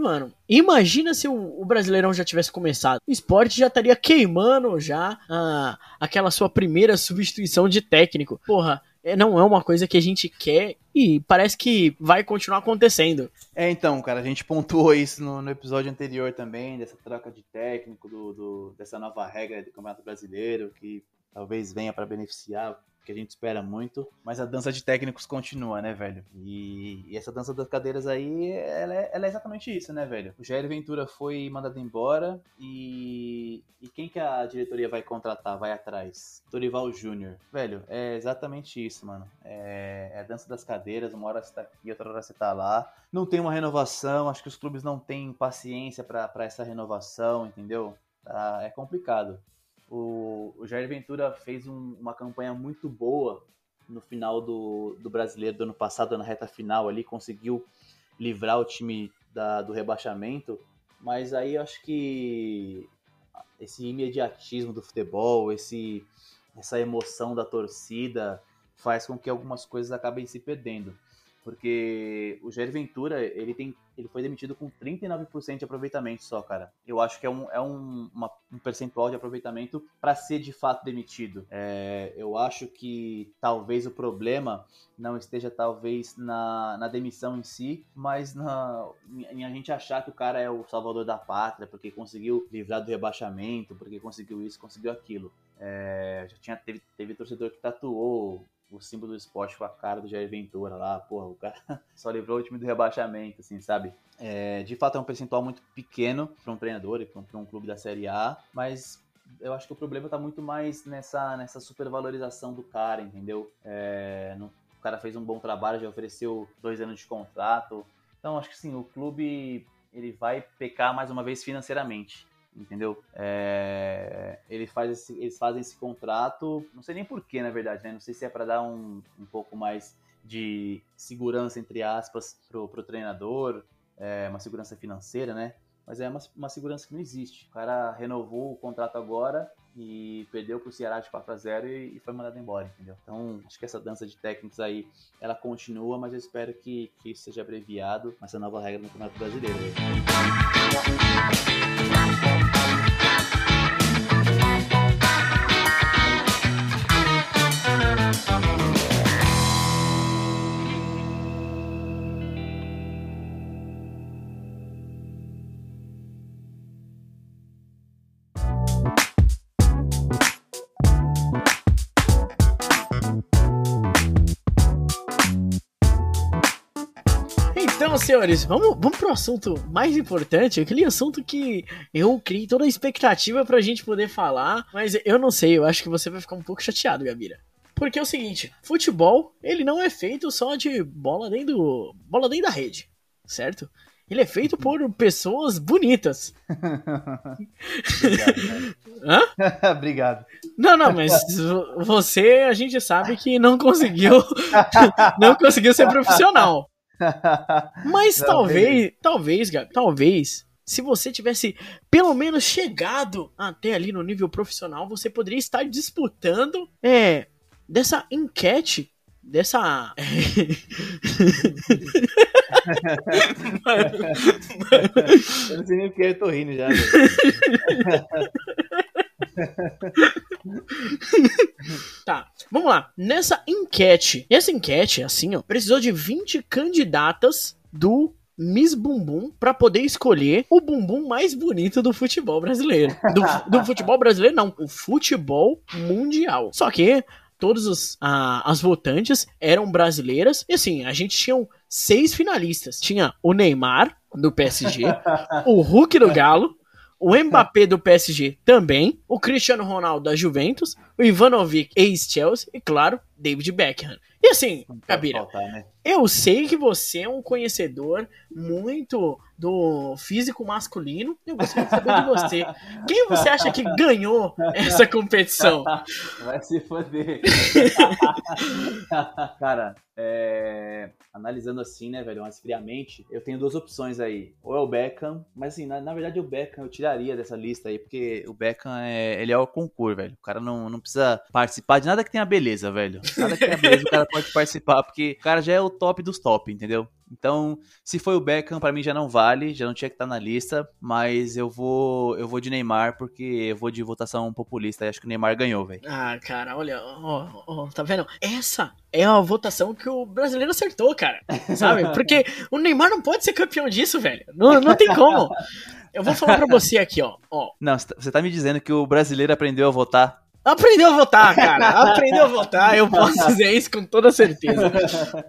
[SPEAKER 2] Mano, imagina se o, o, Brasileirão já tivesse começado. O esporte já estaria queimando já ah, aquela sua primeira substituição de técnico. Porra, é, não é uma coisa que a gente quer e parece que vai continuar acontecendo.
[SPEAKER 3] É, então, cara, a gente pontuou isso no, no episódio anterior também, dessa troca de técnico, do, do, dessa nova regra do Campeonato Brasileiro, que talvez venha para beneficiar que a gente espera muito, mas a dança de técnicos continua, né, velho? E, e essa dança das cadeiras aí, ela é, ela é, exatamente isso, né, velho? O Jair Ventura foi mandado embora e, e quem que a diretoria vai contratar, vai atrás? Dorival Júnior. Velho, é exatamente isso, mano. É, é, a dança das cadeiras, uma hora você tá aqui, outra hora você tá lá. Não tem uma renovação, acho que os clubes não têm paciência para essa renovação, entendeu? Tá, é complicado. O, o Jair Ventura fez um, uma campanha muito boa no final do, do brasileiro do ano passado, na reta final ali, conseguiu livrar o time da, do rebaixamento, mas aí eu acho que esse imediatismo do futebol, esse, essa emoção da torcida faz com que algumas coisas acabem se perdendo. Porque o Jair Ventura, ele tem ele foi demitido com 39% de aproveitamento só, cara. Eu acho que é um, é um, uma, um percentual de aproveitamento para ser de fato demitido. É, eu acho que talvez o problema não esteja talvez na, na demissão em si, mas na, em a gente achar que o cara é o salvador da pátria, porque conseguiu livrar do rebaixamento, porque conseguiu isso, conseguiu aquilo. É, já tinha, teve, teve torcedor que tatuou o símbolo do esporte com a cara do Jair Ventura lá, porra, o cara só livrou o time do rebaixamento, assim, sabe? É, de fato é um percentual muito pequeno para um treinador e para um clube da Série A, mas eu acho que o problema está muito mais nessa, nessa supervalorização do cara, entendeu? É, o cara fez um bom trabalho, já ofereceu dois anos de contrato, então acho que sim, o clube ele vai pecar mais uma vez financeiramente entendeu? É, ele faz esse, eles fazem esse contrato, não sei nem porquê, na verdade, né? Não sei se é para dar um, um pouco mais de segurança, entre aspas, pro, pro treinador, é, uma segurança financeira, né? Mas é uma, uma segurança que não existe. O cara renovou o contrato agora e perdeu pro Ceará de 4 a 0 e, e, foi mandado embora, entendeu? Então, acho que essa dança de técnicos aí, ela continua, mas eu espero que, que seja abreviado, essa nova regra no Campeonato Brasileiro.
[SPEAKER 2] Senhores, vamos, vamos pro assunto mais importante, aquele assunto que eu criei toda a expectativa pra gente poder falar, mas eu não sei, eu acho que você vai ficar um pouco chateado, Gabira. Porque é o seguinte, futebol, ele não é feito só de bola dentro, bola dentro da rede, certo? Ele é feito por pessoas bonitas.
[SPEAKER 3] Obrigado. Hã? Obrigado.
[SPEAKER 2] Não, não, mas você, a gente sabe que não conseguiu, não conseguiu ser profissional. Mas não, talvez, talvez, Gabi, talvez se você tivesse pelo menos chegado até ali no nível profissional, você poderia estar disputando é, dessa enquete, dessa.
[SPEAKER 3] Eu não sei nem o que é, eu tô rindo já.
[SPEAKER 2] Tá, vamos lá. Nessa enquete, essa enquete, assim, ó, precisou de 20 candidatas do Miss Bumbum pra poder escolher o bumbum mais bonito do futebol brasileiro. Do, do futebol brasileiro, não, o futebol mundial. Só que todas as votantes eram brasileiras. E assim, a gente tinha seis finalistas. Tinha o Neymar, do PSG, o Hulk do Galo, o Mbappé do PSG também, o Cristiano Ronaldo da Juventus, o Ivanovic ex-Chelsea e, claro, David Beckham. E assim,
[SPEAKER 3] Faltar, né?
[SPEAKER 2] eu sei que você é um conhecedor muito do físico masculino. Eu gostaria de saber de você. Quem você acha que ganhou essa competição?
[SPEAKER 3] Vai se foder. Cara, é, analisando assim, né, velho, mais friamente, eu tenho duas opções aí. Ou é o Beckham, mas assim, na, na verdade o Beckham eu tiraria dessa lista aí, porque o Beckham é, ele é o concurso, velho. O cara não, não precisa participar de nada que tenha beleza, velho. Nada que tenha beleza, o cara pode participar, porque o cara já é o top dos top, entendeu? Então, se foi o Beckham, pra mim já não vale, já não tinha que estar na lista, mas eu vou eu vou de Neymar porque eu vou de votação populista, e acho que o Neymar ganhou, velho.
[SPEAKER 2] Ah, cara, olha, ó, ó, tá vendo? Essa é a votação que o brasileiro acertou, cara. Sabe? Porque o Neymar não pode ser campeão disso, velho. Não, não tem como. Eu vou falar pra você aqui, ó. ó.
[SPEAKER 3] Não, tá- você tá me dizendo que o brasileiro aprendeu a votar?
[SPEAKER 2] Aprendeu a votar, cara. Aprendeu a votar, eu posso dizer isso com toda certeza.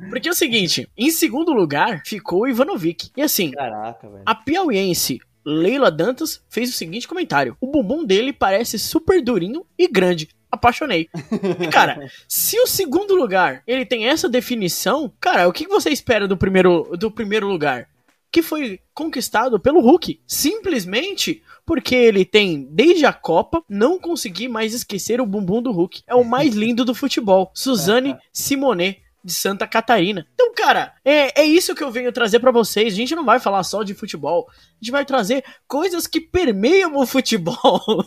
[SPEAKER 2] Porque é o seguinte, em segundo lugar ficou o Ivanovic. E assim,
[SPEAKER 3] Caraca, velho.
[SPEAKER 2] a piauiense Leila Dantas fez o seguinte comentário: O bumbum dele parece super durinho e grande. Apaixonei. E, cara, se o segundo lugar ele tem essa definição, cara, o que você espera do primeiro, do primeiro lugar? Que foi conquistado pelo Hulk. Simplesmente porque ele tem, desde a Copa, não consegui mais esquecer o bumbum do Hulk. É o mais lindo do futebol. Suzane Simonet. De Santa Catarina. Então, cara, é, é isso que eu venho trazer pra vocês. A gente não vai falar só de futebol. A gente vai trazer coisas que permeiam o futebol.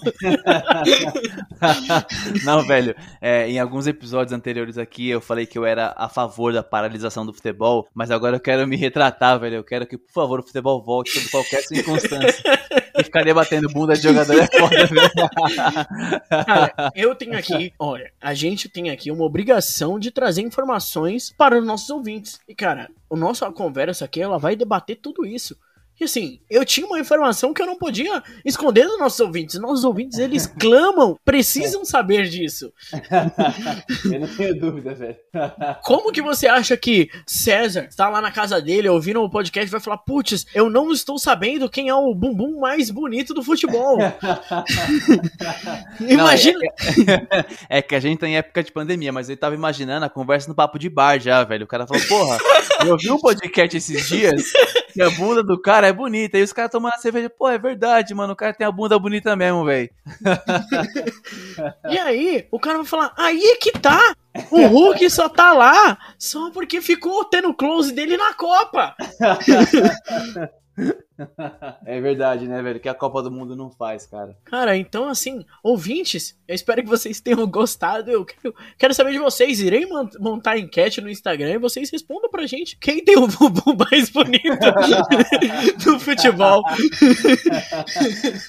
[SPEAKER 3] Não, velho, é, em alguns episódios anteriores aqui eu falei que eu era a favor da paralisação do futebol, mas agora eu quero me retratar, velho. Eu quero que, por favor, o futebol volte sob qualquer circunstância. E ficaria batendo bunda de jogador é foda, velho.
[SPEAKER 2] Cara, eu tenho aqui, olha, a gente tem aqui uma obrigação de trazer informações para os nossos ouvintes. E, cara, a conversa aqui, ela vai debater tudo isso. E assim, eu tinha uma informação que eu não podia esconder dos nossos ouvintes. Nossos ouvintes, eles clamam, precisam saber disso.
[SPEAKER 3] Eu não tenho dúvida, velho.
[SPEAKER 2] Como que você acha que César está lá na casa dele ouvindo o podcast e vai falar, putz, eu não estou sabendo quem é o bumbum mais bonito do futebol? Imagina.
[SPEAKER 3] É que a gente tá em época de pandemia, mas ele tava imaginando a conversa no papo de bar já, velho. O cara falou, porra, eu ouvi um podcast esses dias que a bunda do cara é bonita. E os caras tomando a cerveja, pô, é verdade, mano. O cara tem a bunda bonita mesmo, velho.
[SPEAKER 2] E aí, o cara vai falar, aí é que tá. O Hulk só tá lá só porque ficou tendo close dele na Copa.
[SPEAKER 3] É verdade, né, velho? Que a Copa do Mundo não faz, cara.
[SPEAKER 2] Cara, então assim, ouvintes, eu espero que vocês tenham gostado. Eu quero, quero saber de vocês. Irei mon- montar enquete no Instagram e vocês respondam pra gente quem tem o bumbum mais bonito do futebol.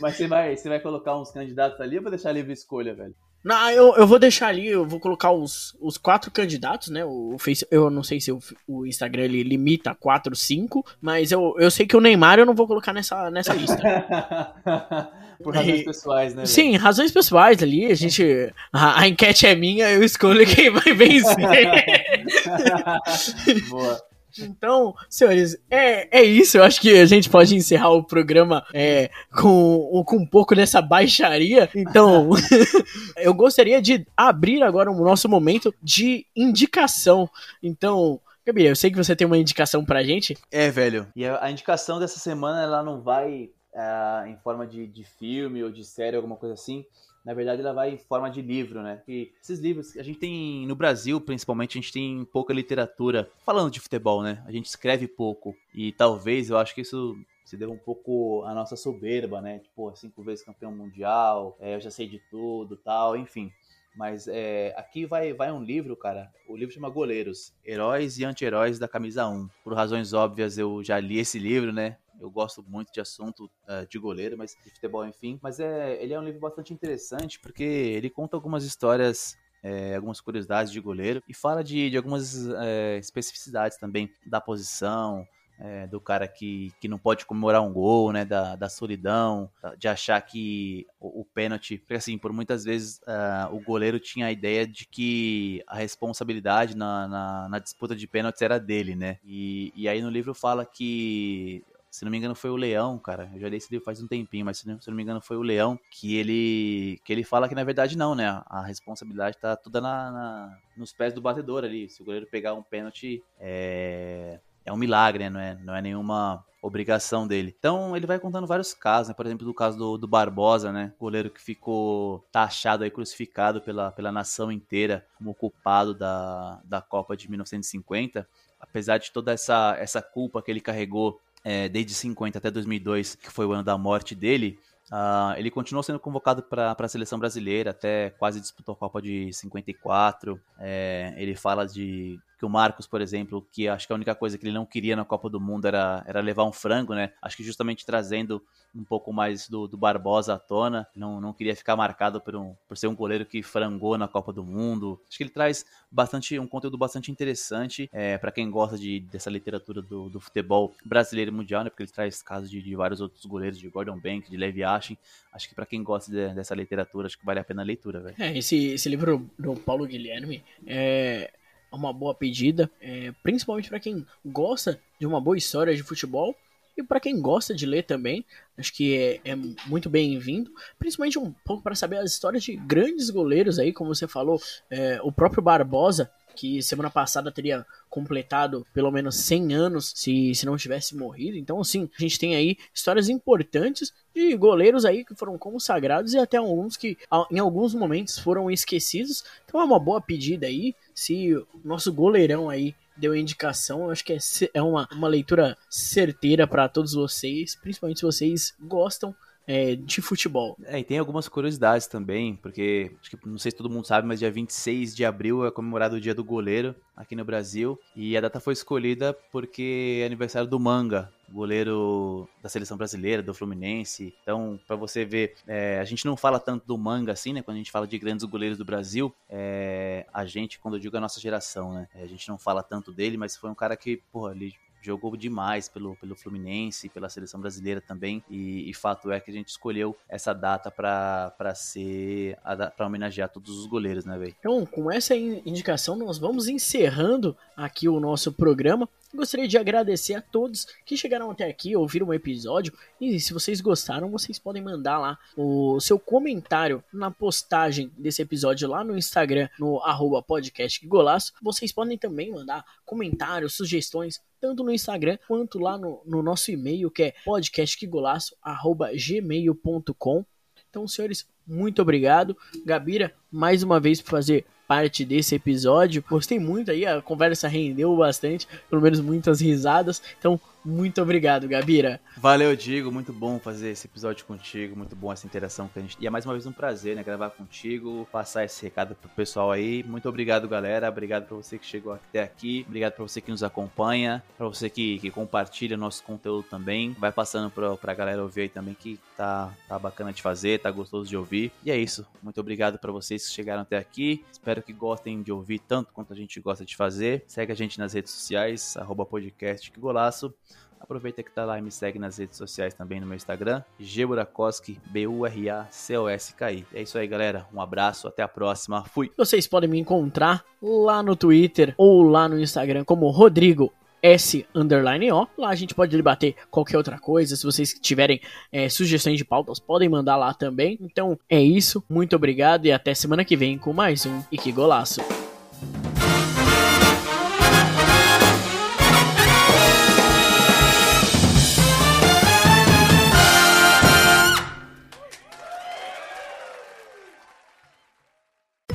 [SPEAKER 3] Mas você vai, você vai colocar uns candidatos ali ou vai deixar livre escolha, velho?
[SPEAKER 2] Não, eu, eu vou deixar ali, eu vou colocar os, os quatro candidatos, né? O Face, eu não sei se o, o Instagram ele limita quatro, cinco, mas eu, eu sei que o Neymar eu não vou colocar nessa, nessa lista.
[SPEAKER 3] Por razões
[SPEAKER 2] E-
[SPEAKER 3] pessoais, né? velho?
[SPEAKER 2] Sim, razões pessoais ali, a gente. A, a enquete é minha, eu escolho quem vai vencer.
[SPEAKER 3] Boa.
[SPEAKER 2] Então, senhores, é, é isso. Eu acho que a gente pode encerrar o programa é, com, com um pouco dessa baixaria. Então, eu gostaria de abrir agora o nosso momento de indicação. Então, Gabriel, eu sei que você tem uma indicação pra gente.
[SPEAKER 3] É, velho. E a, indicação dessa semana, ela não vai ah, em forma de, de filme ou de série, alguma coisa assim. Na verdade, ela vai em forma de livro, né? E esses livros, a gente tem, no Brasil, principalmente, a gente tem pouca literatura falando de futebol, né? A gente escreve pouco. E talvez, eu acho que isso se deu um pouco a nossa soberba, né? Tipo, cinco vezes campeão mundial, é, eu já sei de tudo tal, enfim. Mas é, aqui vai, vai um livro, cara. O livro chama Goleiros: Heróis e Anti-Heróis da Camisa 1. Por razões óbvias, eu já li esse livro, né? Eu gosto muito de assunto uh, de goleiro, mas de futebol, enfim. Mas é, ele é um livro bastante interessante porque ele conta algumas histórias é, algumas curiosidades de goleiro e fala de, de algumas é, especificidades também da posição, é, do cara que, que não pode comemorar um gol, né, da, da solidão, de achar que o, o pênalti, porque assim, por muitas vezes uh, o goleiro tinha a ideia de que a responsabilidade na, na, na disputa de pênaltis era dele, né, e, e aí no livro fala que se não me engano foi o Leão, cara. Eu já li esse livro faz um tempinho, mas se não, se não me engano foi o Leão que ele que ele fala que na verdade não, né? A responsabilidade tá toda na, na nos pés do batedor ali. Se o goleiro pegar um pênalti, é, é um milagre, né? Não é, não é nenhuma obrigação dele. Então ele vai contando vários casos, né? Por exemplo, do caso do, do Barbosa, né? Goleiro que ficou taxado aí, crucificado pela, pela nação inteira como culpado da, da Copa de 1950. Apesar de toda essa, essa culpa que ele carregou é, desde 50 até 2002, que foi o ano da morte dele, Uh, ele continuou sendo convocado para a seleção brasileira, até quase disputou a Copa de 54. É, ele fala de que o Marcos, por exemplo, que acho que a única coisa que ele não queria na Copa do Mundo era, era levar um frango, né? Acho que justamente trazendo um pouco mais do, do Barbosa à tona, não, não queria ficar marcado por, um, por ser um goleiro que frangou na Copa do Mundo. Acho que ele traz bastante um conteúdo bastante interessante é, para quem gosta de, dessa literatura do, do, futebol brasileiro e mundial, né? Porque ele traz casos de, de vários outros goleiros, de Gordon Banks, de Levi Ashen. Acho que para quem gosta de, dessa literatura, acho que vale a pena a leitura, velho.
[SPEAKER 2] É, esse, esse livro do Paulo Guilherme é uma boa pedida, é, principalmente para quem gosta de uma boa história de futebol e para quem gosta de ler também, acho que é, é muito bem-vindo, principalmente um pouco para saber as histórias de grandes goleiros aí, como você falou, é, o próprio Barbosa, que semana passada teria completado pelo menos 100 anos se, se não tivesse morrido. Então, assim, a gente tem aí histórias importantes de goleiros aí que foram consagrados e até alguns que em alguns momentos foram esquecidos. Então é uma boa pedida aí. Se o nosso goleirão aí deu indicação, acho que é, é uma, uma leitura certeira para todos vocês, principalmente se vocês gostam é, de futebol.
[SPEAKER 3] É, e tem algumas curiosidades também, porque que não sei se todo mundo sabe, mas dia 26 de abril é comemorado o Dia do Goleiro aqui no Brasil. E a data foi escolhida porque é aniversário do Manga, goleiro da seleção brasileira, do Fluminense. Então, para você ver, é, a gente não fala tanto do Manga assim, né? Quando a gente fala de grandes goleiros do Brasil, é, a gente, quando eu digo a nossa geração, né? A gente não fala tanto dele, mas foi um cara que, porra, ele jogou demais pelo, pelo Fluminense, pela seleção brasileira também. E, e fato é que a gente escolheu essa data para ser para homenagear todos os goleiros, né, velho?
[SPEAKER 2] Então, com essa indicação, nós vamos encerrando aqui o nosso programa. Gostaria de agradecer a todos que chegaram até aqui, ouviram o episódio. E se vocês gostaram, vocês podem mandar lá o seu comentário na postagem desse episódio lá no Instagram, no arroba podcast Golaço. Vocês podem também mandar comentários, sugestões, tanto no Instagram quanto lá no, no nosso e-mail, que é podcastgolaço.gmail.com. Então, senhores, muito obrigado. Gabira, mais uma vez por fazer parte desse episódio. Gostei muito aí, a conversa rendeu bastante, pelo menos muitas risadas. Então, muito obrigado, Gabira.
[SPEAKER 3] Valeu, Digo. Muito bom fazer esse episódio contigo. Muito bom essa interação com a gente. E é mais uma vez um prazer, né? Gravar contigo, passar esse recado pro pessoal aí. Muito obrigado, galera. Obrigado pra você que chegou até aqui. Obrigado pra você que nos acompanha. Pra você que, que compartilha nosso conteúdo também. Vai passando pra, pra galera ouvir aí também que tá, tá bacana de fazer, tá gostoso de ouvir. E é isso. Muito obrigado pra vocês que chegaram até aqui. Espero que gostem de ouvir tanto quanto a gente gosta de fazer. Segue a gente nas redes sociais, arroba podcast que golaço. Aproveita que tá lá e me segue nas redes sociais também no meu Instagram, Geburakoski, B-U-R-A-C-O-S-K-I. É isso aí, galera. Um abraço, até a próxima. Fui!
[SPEAKER 2] Vocês podem me encontrar lá no Twitter ou lá no Instagram como Rodrigo S underline O. Lá a gente pode debater qualquer outra coisa. Se vocês tiverem é, sugestões de pautas, podem mandar lá também. Então é isso. Muito obrigado e até semana que vem com mais um E que Golaço.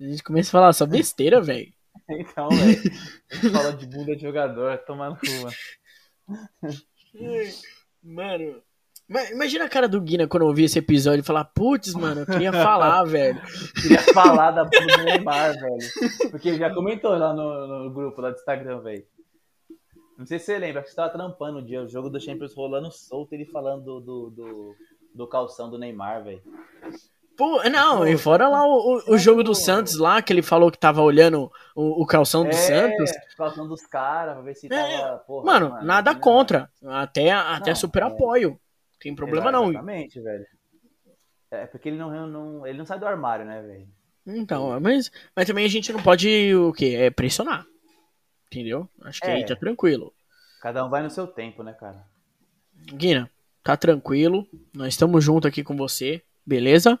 [SPEAKER 2] a gente começa a falar só besteira, velho.
[SPEAKER 3] Então, velho. A gente fala de bunda de jogador, tomar no cu, mano.
[SPEAKER 2] Mano, ma- imagina a cara do Guina quando eu ouvir esse episódio e falar, putz, mano, eu queria falar, velho.
[SPEAKER 3] Queria falar da bunda do Neymar, velho. Porque ele já comentou lá no, no grupo lá do Instagram, velho. Não sei se você lembra, que você tava trampando o dia, o jogo do Champions rolando solto, ele falando do, do, do, do calção do Neymar, velho.
[SPEAKER 2] Pô, não, e fora lá o, o, o jogo do Santos lá, que ele falou que tava olhando o, o calção do Santos.
[SPEAKER 3] calção dos caras, pra ver se
[SPEAKER 2] É,
[SPEAKER 3] tava. Porra,
[SPEAKER 2] Mano, nada
[SPEAKER 3] não-
[SPEAKER 2] contra. Até, até
[SPEAKER 3] Não,
[SPEAKER 2] super
[SPEAKER 3] é.
[SPEAKER 2] apoio. Tem problema não.
[SPEAKER 3] Exatamente, velho. É porque ele não, não, ele não sai do armário, né, velho?
[SPEAKER 2] Então, mas, mas também a gente não pode o quê? É pressionar. Entendeu? Acho que
[SPEAKER 3] É.
[SPEAKER 2] aí tá tranquilo.
[SPEAKER 3] Cada um vai no seu tempo, né, cara?
[SPEAKER 2] Guina, tá tranquilo. Nós estamos junto aqui com você. Beleza?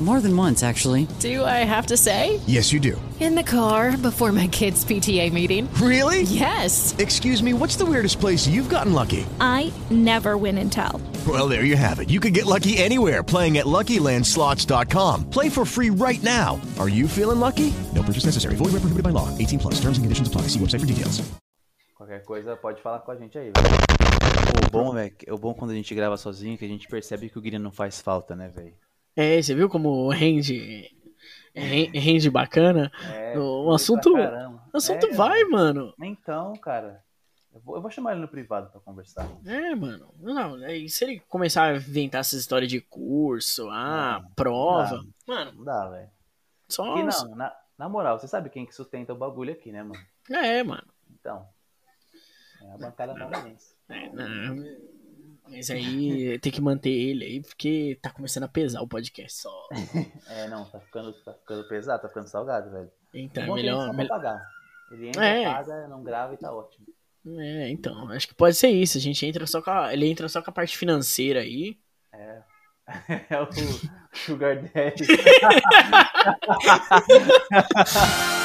[SPEAKER 5] More than once, actually.
[SPEAKER 6] Do I have to say?
[SPEAKER 7] Yes, you do.
[SPEAKER 6] In the car before my kids' PTA meeting.
[SPEAKER 7] Really?
[SPEAKER 6] Yes.
[SPEAKER 7] Excuse me, what's the weirdest place you've gotten lucky?
[SPEAKER 8] I never win and tell.
[SPEAKER 7] Well, there you have it. You can get lucky anywhere playing at LuckyLandSlots.com. Play for free right now. Are you feeling lucky? No purchase necessary. Void where prohibited by law. 18 plus. Terms and conditions apply. See website for details.
[SPEAKER 3] Qualquer coisa pode falar com a gente aí, velho. O bom, velho, o bom quando a gente grava sozinho que a gente percebe que o Guilherme não faz falta, né, velho?
[SPEAKER 2] É, você viu como rende. ren- Rende bacana?
[SPEAKER 3] É,
[SPEAKER 2] o assunto. assunto
[SPEAKER 3] É,
[SPEAKER 2] vai, mano.
[SPEAKER 3] Então, cara, eu vou, eu vou chamar ele no privado pra conversar.
[SPEAKER 2] É, mano. Não, aí se ele começar a inventar essas histórias de curso, ah, prova.
[SPEAKER 3] Não,
[SPEAKER 2] Mano,
[SPEAKER 3] não dá, velho.
[SPEAKER 2] só.
[SPEAKER 3] Porque não, na, na moral, você sabe quem que sustenta o bagulho aqui, né, mano?
[SPEAKER 2] É, mano.
[SPEAKER 3] Então, é a bancada canadense.
[SPEAKER 2] É, não, mas aí tem que manter ele aí, porque tá começando a pesar o podcast só.
[SPEAKER 3] É, não, tá ficando, tá ficando pesado, tá ficando salgado, velho.
[SPEAKER 2] Então, é
[SPEAKER 3] ele
[SPEAKER 2] melhor.
[SPEAKER 3] vai pagar. Ele entra,
[SPEAKER 2] É.
[SPEAKER 3] paga, não grava e tá ótimo.
[SPEAKER 2] É, então, acho que pode ser isso. A gente entra só com a, ele entra só com a parte financeira aí.
[SPEAKER 3] É. É o Sugar Daddy.